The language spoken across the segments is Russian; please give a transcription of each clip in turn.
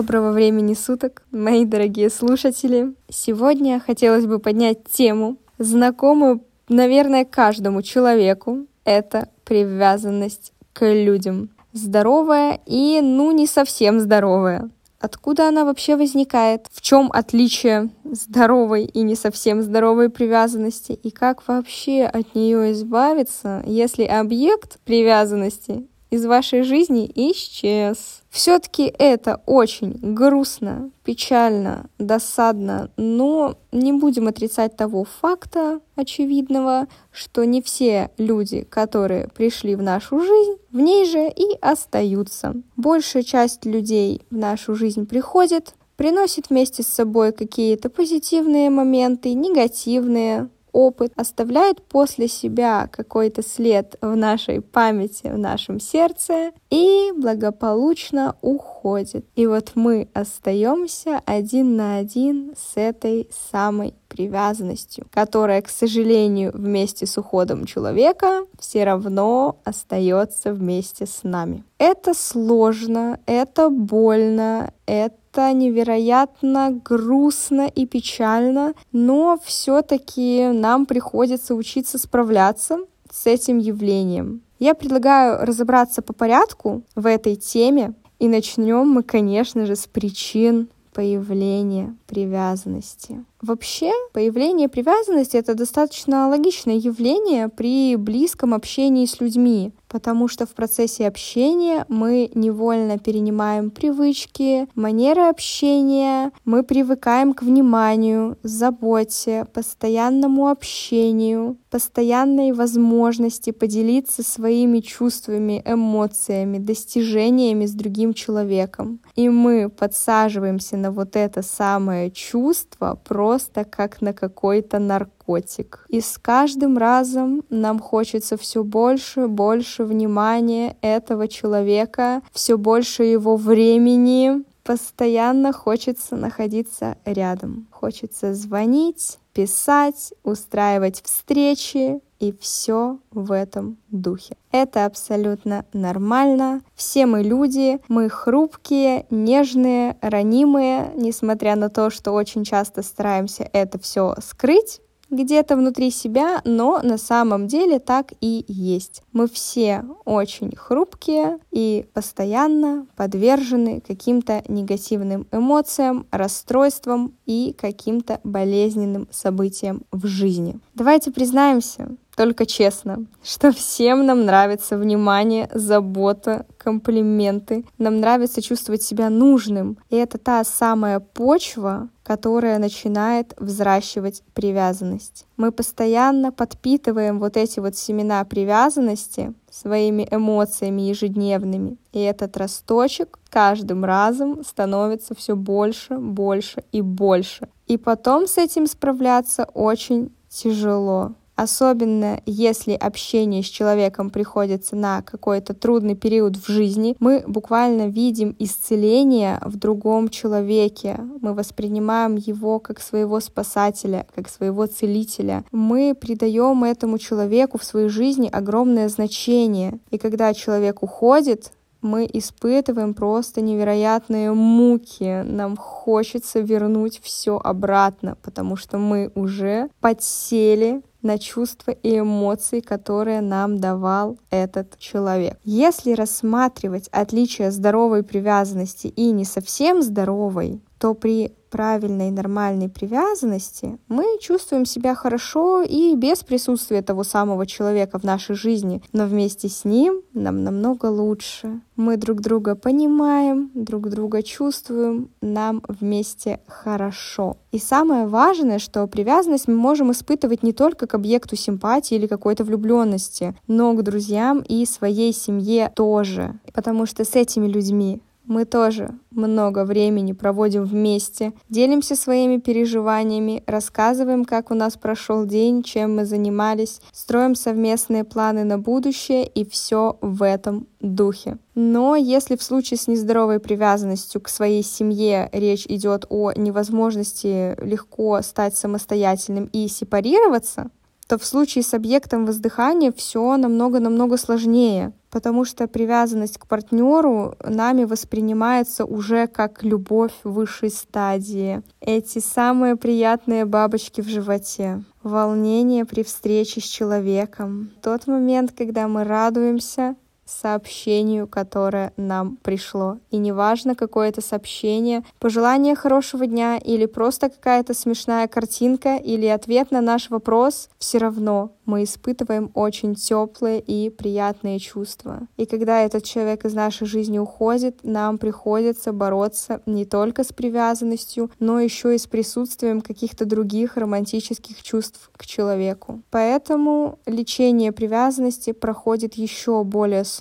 Доброго времени суток, мои дорогие слушатели. Сегодня хотелось бы поднять тему, знакомую, наверное, каждому человеку. Это привязанность к людям. Здоровая и, ну, не совсем здоровая. Откуда она вообще возникает? В чем отличие здоровой и не совсем здоровой привязанности? И как вообще от нее избавиться, если объект привязанности из вашей жизни исчез. Все-таки это очень грустно, печально, досадно, но не будем отрицать того факта очевидного, что не все люди, которые пришли в нашу жизнь, в ней же и остаются. Большая часть людей в нашу жизнь приходит, приносит вместе с собой какие-то позитивные моменты, негативные, опыт оставляет после себя какой-то след в нашей памяти, в нашем сердце и благополучно уходит. И вот мы остаемся один на один с этой самой привязанностью, которая, к сожалению, вместе с уходом человека все равно остается вместе с нами. Это сложно, это больно, это это невероятно грустно и печально, но все-таки нам приходится учиться справляться с этим явлением. Я предлагаю разобраться по порядку в этой теме, и начнем мы, конечно же, с причин появления привязанности. Вообще, появление привязанности — это достаточно логичное явление при близком общении с людьми, потому что в процессе общения мы невольно перенимаем привычки, манеры общения, мы привыкаем к вниманию, заботе, постоянному общению, постоянной возможности поделиться своими чувствами, эмоциями, достижениями с другим человеком. И мы подсаживаемся на вот это самое чувство про просто как на какой-то наркотик. И с каждым разом нам хочется все больше, больше внимания этого человека, все больше его времени, постоянно хочется находиться рядом. Хочется звонить, писать, устраивать встречи, и все в этом духе. Это абсолютно нормально. Все мы люди, мы хрупкие, нежные, ранимые, несмотря на то, что очень часто стараемся это все скрыть где-то внутри себя, но на самом деле так и есть. Мы все очень хрупкие и постоянно подвержены каким-то негативным эмоциям, расстройствам и каким-то болезненным событиям в жизни. Давайте признаемся, только честно, что всем нам нравится внимание, забота, комплименты. Нам нравится чувствовать себя нужным. И это та самая почва, которая начинает взращивать привязанность. Мы постоянно подпитываем вот эти вот семена привязанности своими эмоциями ежедневными. И этот росточек каждым разом становится все больше, больше и больше. И потом с этим справляться очень тяжело особенно если общение с человеком приходится на какой-то трудный период в жизни, мы буквально видим исцеление в другом человеке. Мы воспринимаем его как своего спасателя, как своего целителя. Мы придаем этому человеку в своей жизни огромное значение. И когда человек уходит, мы испытываем просто невероятные муки. Нам хочется вернуть все обратно, потому что мы уже подсели на чувства и эмоции, которые нам давал этот человек. Если рассматривать отличие здоровой привязанности и не совсем здоровой, то при правильной нормальной привязанности мы чувствуем себя хорошо и без присутствия того самого человека в нашей жизни, но вместе с ним нам намного лучше. Мы друг друга понимаем, друг друга чувствуем, нам вместе хорошо. И самое важное, что привязанность мы можем испытывать не только к объекту симпатии или какой-то влюбленности, но к друзьям и своей семье тоже. Потому что с этими людьми мы тоже много времени проводим вместе, делимся своими переживаниями, рассказываем, как у нас прошел день, чем мы занимались, строим совместные планы на будущее и все в этом духе. Но если в случае с нездоровой привязанностью к своей семье речь идет о невозможности легко стать самостоятельным и сепарироваться, то в случае с объектом воздыхания все намного-намного сложнее. Потому что привязанность к партнеру нами воспринимается уже как любовь высшей стадии. Эти самые приятные бабочки в животе, волнение при встрече с человеком, тот момент, когда мы радуемся сообщению, которое нам пришло. И неважно, какое это сообщение, пожелание хорошего дня или просто какая-то смешная картинка или ответ на наш вопрос, все равно мы испытываем очень теплые и приятные чувства. И когда этот человек из нашей жизни уходит, нам приходится бороться не только с привязанностью, но еще и с присутствием каких-то других романтических чувств к человеку. Поэтому лечение привязанности проходит еще более сложно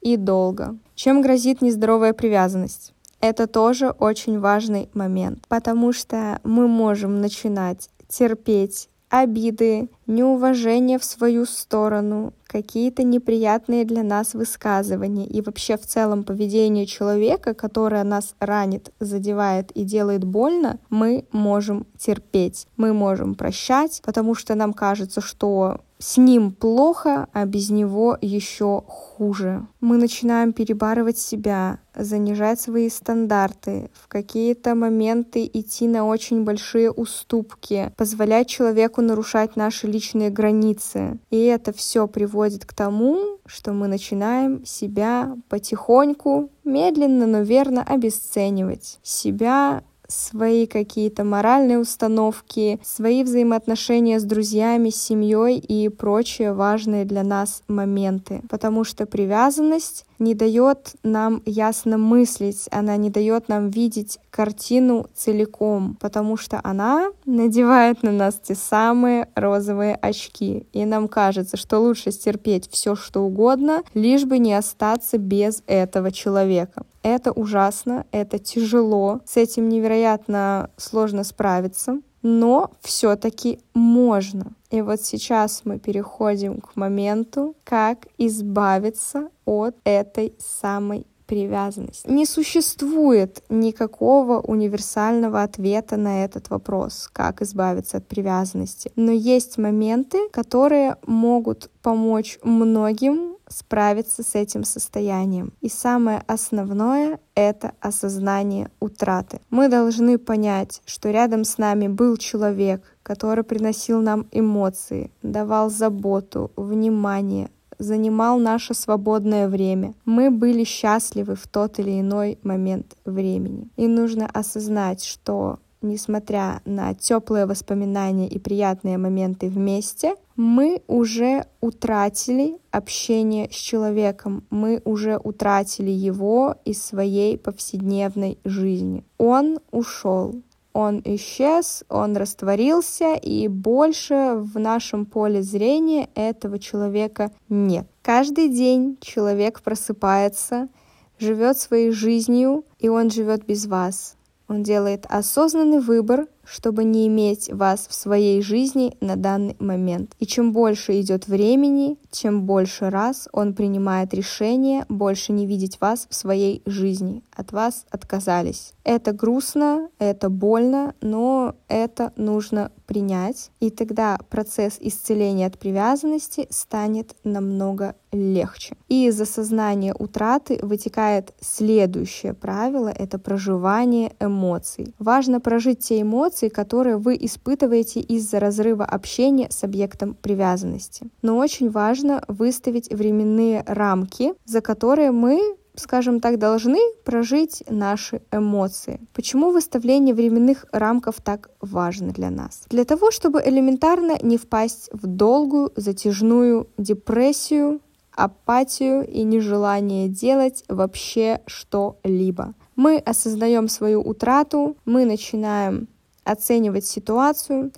и долго. Чем грозит нездоровая привязанность? Это тоже очень важный момент, потому что мы можем начинать терпеть обиды, неуважение в свою сторону, какие-то неприятные для нас высказывания и вообще в целом поведение человека, которое нас ранит, задевает и делает больно, мы можем терпеть, мы можем прощать, потому что нам кажется, что с ним плохо, а без него еще хуже. Мы начинаем перебарывать себя, занижать свои стандарты, в какие-то моменты идти на очень большие уступки, позволять человеку нарушать наши личные границы. И это все приводит к тому, что мы начинаем себя потихоньку, медленно, но верно обесценивать. Себя свои какие-то моральные установки, свои взаимоотношения с друзьями, с семьей и прочие важные для нас моменты. Потому что привязанность не дает нам ясно мыслить, она не дает нам видеть картину целиком, потому что она надевает на нас те самые розовые очки. И нам кажется, что лучше стерпеть все, что угодно, лишь бы не остаться без этого человека. Это ужасно, это тяжело, с этим невероятно сложно справиться, но все-таки можно. И вот сейчас мы переходим к моменту, как избавиться от этой самой привязанности. Не существует никакого универсального ответа на этот вопрос, как избавиться от привязанности. Но есть моменты, которые могут помочь многим справиться с этим состоянием. И самое основное — это осознание утраты. Мы должны понять, что рядом с нами был человек, который приносил нам эмоции, давал заботу, внимание, занимал наше свободное время. Мы были счастливы в тот или иной момент времени. И нужно осознать, что несмотря на теплые воспоминания и приятные моменты вместе, мы уже утратили общение с человеком, мы уже утратили его из своей повседневной жизни. Он ушел, он исчез, он растворился, и больше в нашем поле зрения этого человека нет. Каждый день человек просыпается, живет своей жизнью, и он живет без вас. Он делает осознанный выбор, чтобы не иметь вас в своей жизни на данный момент. И чем больше идет времени, чем больше раз он принимает решение больше не видеть вас в своей жизни. От вас отказались. Это грустно, это больно, но это нужно принять. И тогда процесс исцеления от привязанности станет намного легче. И из осознания утраты вытекает следующее правило — это проживание эмоций. Важно прожить те эмоции, которые вы испытываете из-за разрыва общения с объектом привязанности. Но очень важно выставить временные рамки, за которые мы скажем так, должны прожить наши эмоции. Почему выставление временных рамков так важно для нас? Для того, чтобы элементарно не впасть в долгую, затяжную депрессию, апатию и нежелание делать вообще что-либо. Мы осознаем свою утрату, мы начинаем оценивать ситуацию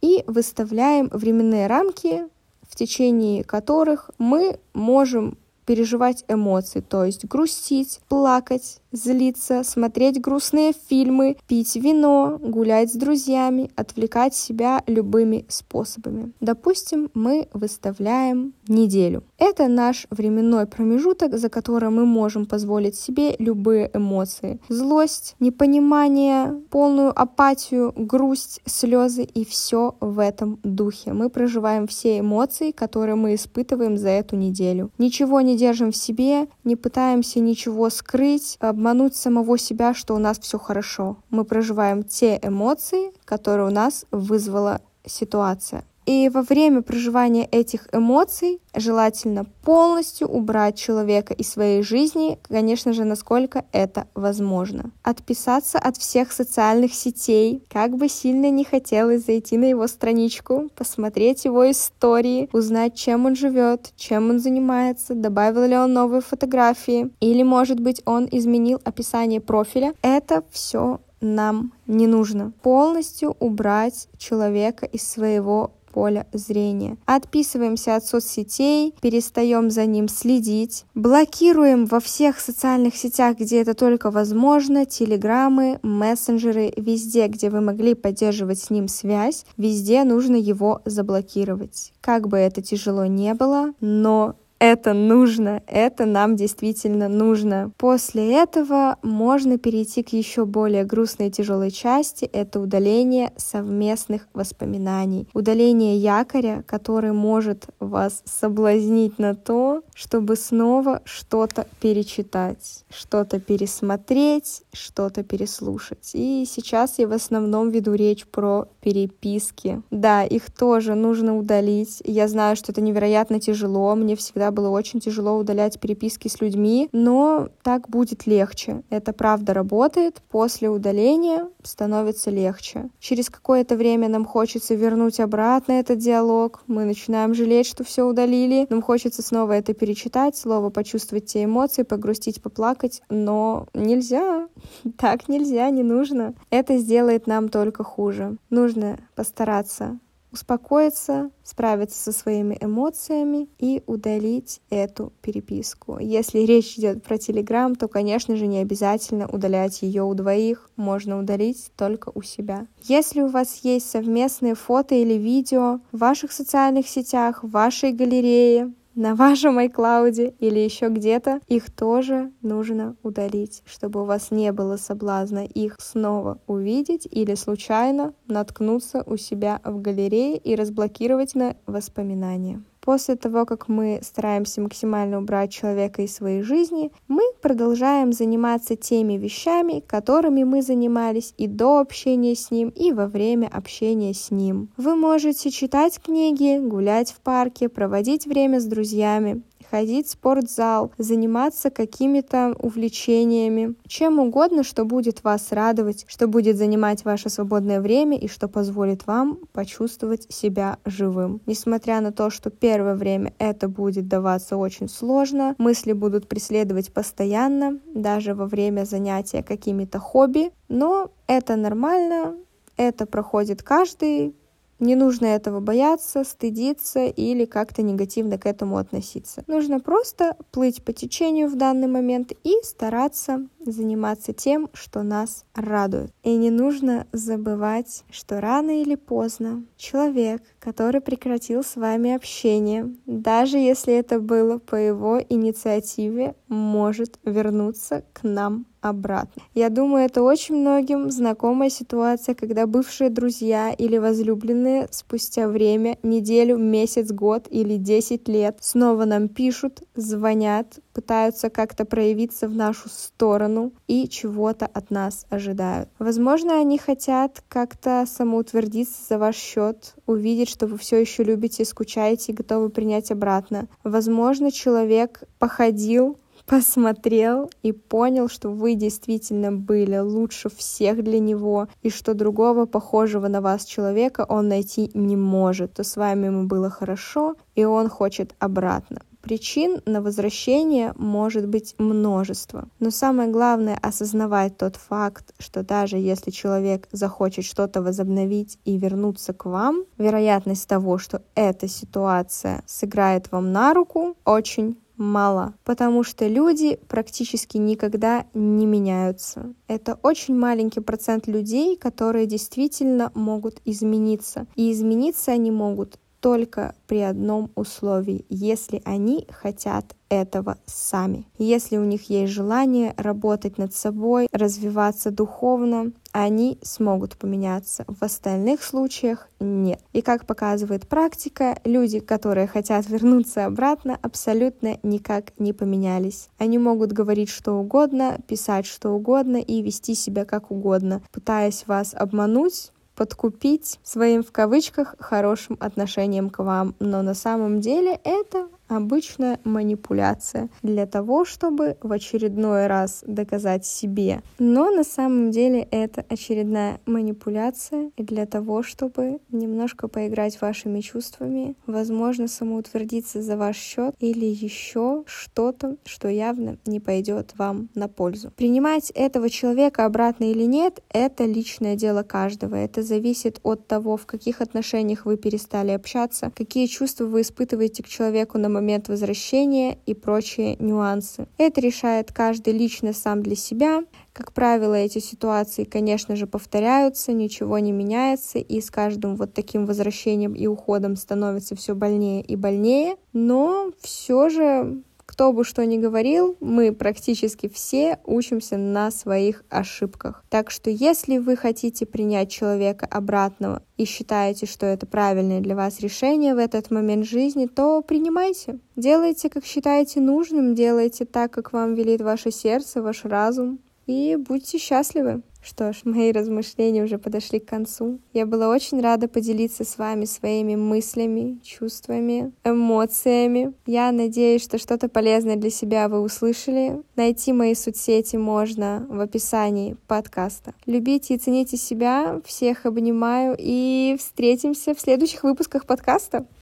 и выставляем временные рамки, в течение которых мы можем переживать эмоции, то есть грустить, плакать, злиться, смотреть грустные фильмы, пить вино, гулять с друзьями, отвлекать себя любыми способами. Допустим, мы выставляем неделю. Это наш временной промежуток, за которым мы можем позволить себе любые эмоции. Злость, непонимание, полную апатию, грусть, слезы и все в этом духе. Мы проживаем все эмоции, которые мы испытываем за эту неделю. Ничего не держим в себе, не пытаемся ничего скрыть, обмануть самого себя, что у нас все хорошо. Мы проживаем те эмоции, которые у нас вызвала ситуация. И во время проживания этих эмоций желательно полностью убрать человека из своей жизни, конечно же, насколько это возможно. Отписаться от всех социальных сетей, как бы сильно не хотелось зайти на его страничку, посмотреть его истории, узнать, чем он живет, чем он занимается, добавил ли он новые фотографии, или, может быть, он изменил описание профиля. Это все нам не нужно. Полностью убрать человека из своего поля зрения. Отписываемся от соцсетей, перестаем за ним следить, блокируем во всех социальных сетях, где это только возможно, телеграммы, мессенджеры, везде, где вы могли поддерживать с ним связь, везде нужно его заблокировать. Как бы это тяжело не было, но это нужно, это нам действительно нужно. После этого можно перейти к еще более грустной и тяжелой части, это удаление совместных воспоминаний. Удаление якоря, который может вас соблазнить на то, чтобы снова что-то перечитать, что-то пересмотреть, что-то переслушать. И сейчас я в основном веду речь про переписки. Да, их тоже нужно удалить. Я знаю, что это невероятно тяжело, мне всегда всегда было очень тяжело удалять переписки с людьми, но так будет легче. Это правда работает. После удаления становится легче. Через какое-то время нам хочется вернуть обратно этот диалог. Мы начинаем жалеть, что все удалили. Нам хочется снова это перечитать, слово почувствовать те эмоции, погрустить, поплакать. Но нельзя. Так нельзя, не нужно. Это сделает нам только хуже. Нужно постараться успокоиться, справиться со своими эмоциями и удалить эту переписку. Если речь идет про Телеграм, то, конечно же, не обязательно удалять ее у двоих, можно удалить только у себя. Если у вас есть совместные фото или видео в ваших социальных сетях, в вашей галерее, на вашем iCloud или еще где-то, их тоже нужно удалить, чтобы у вас не было соблазна их снова увидеть или случайно наткнуться у себя в галерее и разблокировать на воспоминания. После того, как мы стараемся максимально убрать человека из своей жизни, мы продолжаем заниматься теми вещами, которыми мы занимались и до общения с ним, и во время общения с ним. Вы можете читать книги, гулять в парке, проводить время с друзьями, ходить в спортзал, заниматься какими-то увлечениями, чем угодно, что будет вас радовать, что будет занимать ваше свободное время и что позволит вам почувствовать себя живым. Несмотря на то, что первое время это будет даваться очень сложно, мысли будут преследовать постоянно, даже во время занятия какими-то хобби, но это нормально, это проходит каждый, не нужно этого бояться, стыдиться или как-то негативно к этому относиться. Нужно просто плыть по течению в данный момент и стараться заниматься тем, что нас радует. И не нужно забывать, что рано или поздно человек, который прекратил с вами общение, даже если это было по его инициативе, может вернуться к нам обратно. Я думаю, это очень многим знакомая ситуация, когда бывшие друзья или возлюбленные спустя время, неделю, месяц, год или 10 лет снова нам пишут, звонят, пытаются как-то проявиться в нашу сторону и чего-то от нас ожидают. Возможно, они хотят как-то самоутвердиться за ваш счет, увидеть, что вы все еще любите, скучаете и готовы принять обратно. Возможно, человек походил посмотрел и понял, что вы действительно были лучше всех для него, и что другого похожего на вас человека он найти не может, то с вами ему было хорошо, и он хочет обратно. Причин на возвращение может быть множество, но самое главное осознавать тот факт, что даже если человек захочет что-то возобновить и вернуться к вам, вероятность того, что эта ситуация сыграет вам на руку, очень мало, потому что люди практически никогда не меняются. Это очень маленький процент людей, которые действительно могут измениться. И измениться они могут только при одном условии, если они хотят этого сами. Если у них есть желание работать над собой, развиваться духовно, они смогут поменяться. В остальных случаях нет. И как показывает практика, люди, которые хотят вернуться обратно, абсолютно никак не поменялись. Они могут говорить что угодно, писать что угодно и вести себя как угодно, пытаясь вас обмануть, подкупить своим в кавычках хорошим отношением к вам. Но на самом деле это обычная манипуляция для того, чтобы в очередной раз доказать себе. Но на самом деле это очередная манипуляция для того, чтобы немножко поиграть вашими чувствами, возможно, самоутвердиться за ваш счет или еще что-то, что явно не пойдет вам на пользу. Принимать этого человека обратно или нет, это личное дело каждого. Это зависит от того, в каких отношениях вы перестали общаться, какие чувства вы испытываете к человеку на момент возвращения и прочие нюансы. Это решает каждый лично сам для себя. Как правило, эти ситуации, конечно же, повторяются, ничего не меняется, и с каждым вот таким возвращением и уходом становится все больнее и больнее. Но все же кто бы что ни говорил, мы практически все учимся на своих ошибках. Так что если вы хотите принять человека обратного и считаете, что это правильное для вас решение в этот момент жизни, то принимайте. Делайте, как считаете нужным, делайте так, как вам велит ваше сердце, ваш разум, и будьте счастливы. Что ж, мои размышления уже подошли к концу. Я была очень рада поделиться с вами своими мыслями, чувствами, эмоциями. Я надеюсь, что что-то полезное для себя вы услышали. Найти мои соцсети можно в описании подкаста. Любите и цените себя. Всех обнимаю и встретимся в следующих выпусках подкаста.